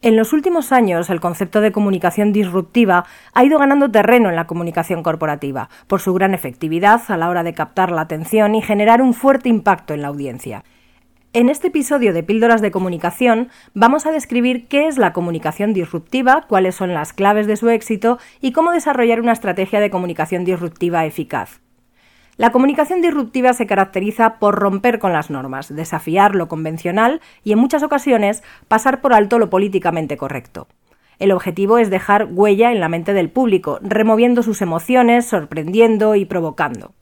En los últimos años, el concepto de comunicación disruptiva ha ido ganando terreno en la comunicación corporativa, por su gran efectividad a la hora de captar la atención y generar un fuerte impacto en la audiencia. En este episodio de Píldoras de Comunicación vamos a describir qué es la comunicación disruptiva, cuáles son las claves de su éxito y cómo desarrollar una estrategia de comunicación disruptiva eficaz. La comunicación disruptiva se caracteriza por romper con las normas, desafiar lo convencional y en muchas ocasiones pasar por alto lo políticamente correcto. El objetivo es dejar huella en la mente del público, removiendo sus emociones, sorprendiendo y provocando.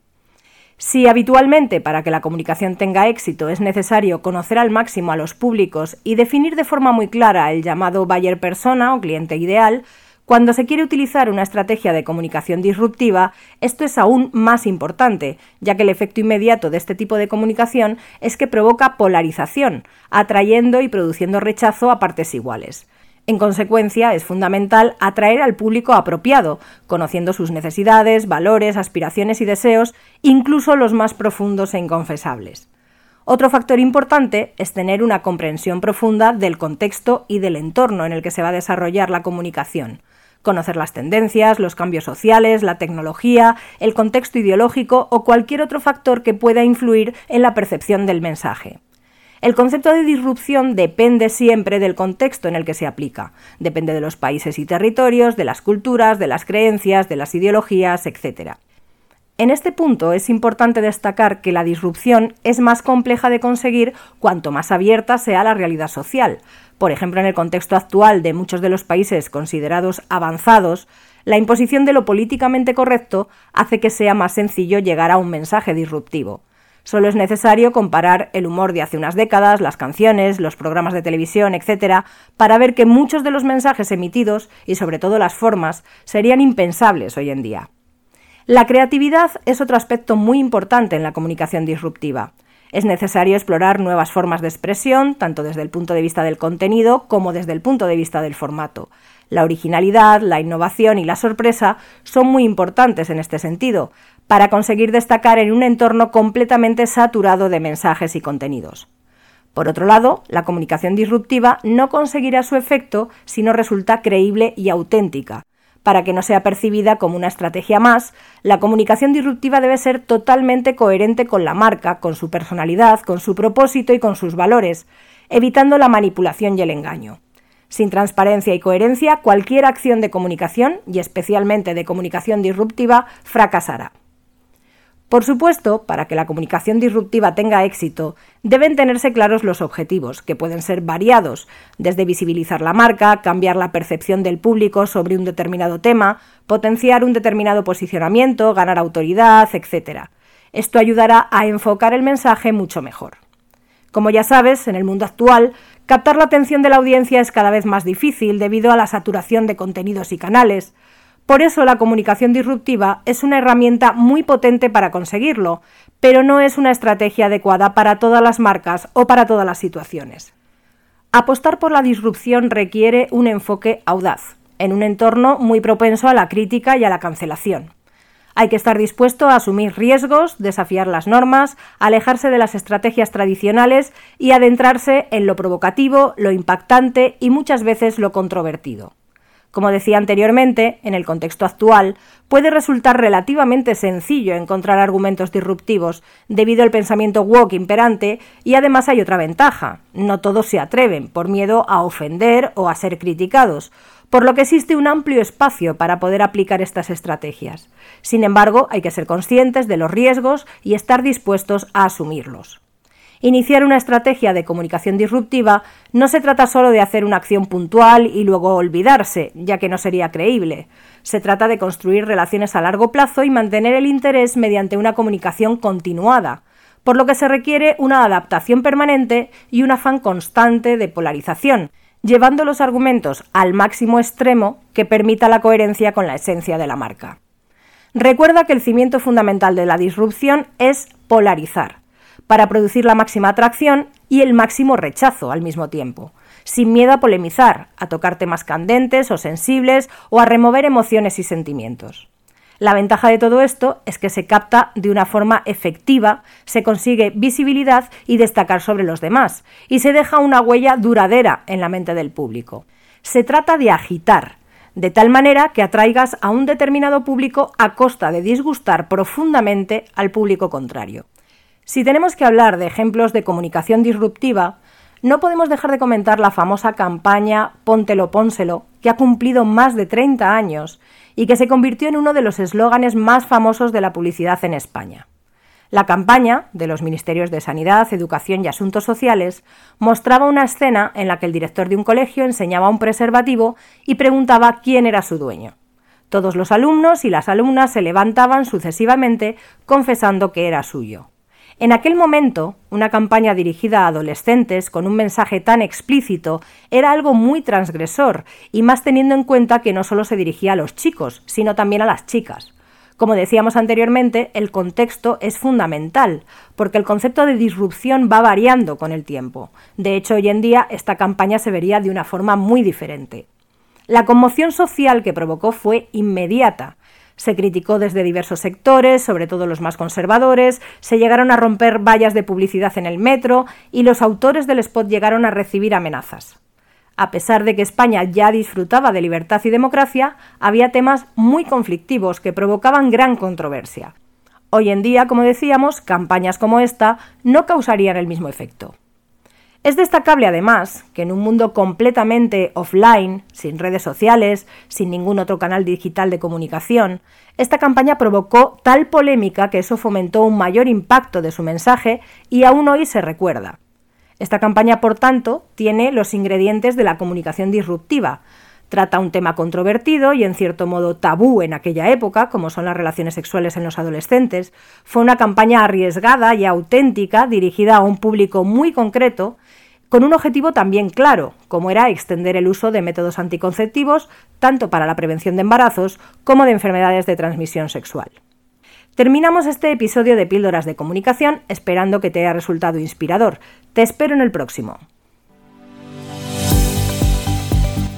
Si habitualmente para que la comunicación tenga éxito es necesario conocer al máximo a los públicos y definir de forma muy clara el llamado buyer persona o cliente ideal, cuando se quiere utilizar una estrategia de comunicación disruptiva, esto es aún más importante, ya que el efecto inmediato de este tipo de comunicación es que provoca polarización, atrayendo y produciendo rechazo a partes iguales. En consecuencia, es fundamental atraer al público apropiado, conociendo sus necesidades, valores, aspiraciones y deseos, incluso los más profundos e inconfesables. Otro factor importante es tener una comprensión profunda del contexto y del entorno en el que se va a desarrollar la comunicación conocer las tendencias, los cambios sociales, la tecnología, el contexto ideológico o cualquier otro factor que pueda influir en la percepción del mensaje. El concepto de disrupción depende siempre del contexto en el que se aplica, depende de los países y territorios, de las culturas, de las creencias, de las ideologías, etc. En este punto es importante destacar que la disrupción es más compleja de conseguir cuanto más abierta sea la realidad social. Por ejemplo, en el contexto actual de muchos de los países considerados avanzados, la imposición de lo políticamente correcto hace que sea más sencillo llegar a un mensaje disruptivo. Solo es necesario comparar el humor de hace unas décadas, las canciones, los programas de televisión, etc., para ver que muchos de los mensajes emitidos, y sobre todo las formas, serían impensables hoy en día. La creatividad es otro aspecto muy importante en la comunicación disruptiva. Es necesario explorar nuevas formas de expresión, tanto desde el punto de vista del contenido como desde el punto de vista del formato. La originalidad, la innovación y la sorpresa son muy importantes en este sentido, para conseguir destacar en un entorno completamente saturado de mensajes y contenidos. Por otro lado, la comunicación disruptiva no conseguirá su efecto si no resulta creíble y auténtica, para que no sea percibida como una estrategia más, la comunicación disruptiva debe ser totalmente coherente con la marca, con su personalidad, con su propósito y con sus valores, evitando la manipulación y el engaño. Sin transparencia y coherencia, cualquier acción de comunicación, y especialmente de comunicación disruptiva, fracasará. Por supuesto, para que la comunicación disruptiva tenga éxito, deben tenerse claros los objetivos, que pueden ser variados, desde visibilizar la marca, cambiar la percepción del público sobre un determinado tema, potenciar un determinado posicionamiento, ganar autoridad, etc. Esto ayudará a enfocar el mensaje mucho mejor. Como ya sabes, en el mundo actual, captar la atención de la audiencia es cada vez más difícil debido a la saturación de contenidos y canales, por eso la comunicación disruptiva es una herramienta muy potente para conseguirlo, pero no es una estrategia adecuada para todas las marcas o para todas las situaciones. Apostar por la disrupción requiere un enfoque audaz, en un entorno muy propenso a la crítica y a la cancelación. Hay que estar dispuesto a asumir riesgos, desafiar las normas, alejarse de las estrategias tradicionales y adentrarse en lo provocativo, lo impactante y muchas veces lo controvertido. Como decía anteriormente, en el contexto actual, puede resultar relativamente sencillo encontrar argumentos disruptivos debido al pensamiento woke imperante y además hay otra ventaja. No todos se atreven por miedo a ofender o a ser criticados, por lo que existe un amplio espacio para poder aplicar estas estrategias. Sin embargo, hay que ser conscientes de los riesgos y estar dispuestos a asumirlos. Iniciar una estrategia de comunicación disruptiva no se trata solo de hacer una acción puntual y luego olvidarse, ya que no sería creíble. Se trata de construir relaciones a largo plazo y mantener el interés mediante una comunicación continuada, por lo que se requiere una adaptación permanente y un afán constante de polarización, llevando los argumentos al máximo extremo que permita la coherencia con la esencia de la marca. recuerda que el cimiento fundamental de la disrupción es polarizar, para producir la máxima atracción y el máximo rechazo al mismo tiempo, sin miedo a polemizar, a tocar temas candentes o sensibles o a remover emociones y sentimientos. La ventaja de todo esto es que se capta de una forma efectiva, se consigue visibilidad y destacar sobre los demás, y se deja una huella duradera en la mente del público. Se trata de agitar, de tal manera que atraigas a un determinado público a costa de disgustar profundamente al público contrario. Si tenemos que hablar de ejemplos de comunicación disruptiva, no podemos dejar de comentar la famosa campaña Póntelo, pónselo, que ha cumplido más de 30 años y que se convirtió en uno de los eslóganes más famosos de la publicidad en España. La campaña de los Ministerios de Sanidad, Educación y Asuntos Sociales mostraba una escena en la que el director de un colegio enseñaba un preservativo y preguntaba quién era su dueño. Todos los alumnos y las alumnas se levantaban sucesivamente confesando que era suyo. En aquel momento, una campaña dirigida a adolescentes con un mensaje tan explícito era algo muy transgresor, y más teniendo en cuenta que no solo se dirigía a los chicos, sino también a las chicas. Como decíamos anteriormente, el contexto es fundamental, porque el concepto de disrupción va variando con el tiempo. De hecho, hoy en día esta campaña se vería de una forma muy diferente. La conmoción social que provocó fue inmediata, se criticó desde diversos sectores, sobre todo los más conservadores, se llegaron a romper vallas de publicidad en el metro y los autores del spot llegaron a recibir amenazas. A pesar de que España ya disfrutaba de libertad y democracia, había temas muy conflictivos que provocaban gran controversia. Hoy en día, como decíamos, campañas como esta no causarían el mismo efecto. Es destacable además que en un mundo completamente offline, sin redes sociales, sin ningún otro canal digital de comunicación, esta campaña provocó tal polémica que eso fomentó un mayor impacto de su mensaje y aún hoy se recuerda. Esta campaña, por tanto, tiene los ingredientes de la comunicación disruptiva. Trata un tema controvertido y en cierto modo tabú en aquella época, como son las relaciones sexuales en los adolescentes. Fue una campaña arriesgada y auténtica dirigida a un público muy concreto con un objetivo también claro, como era extender el uso de métodos anticonceptivos tanto para la prevención de embarazos como de enfermedades de transmisión sexual. Terminamos este episodio de Píldoras de Comunicación esperando que te haya resultado inspirador. Te espero en el próximo.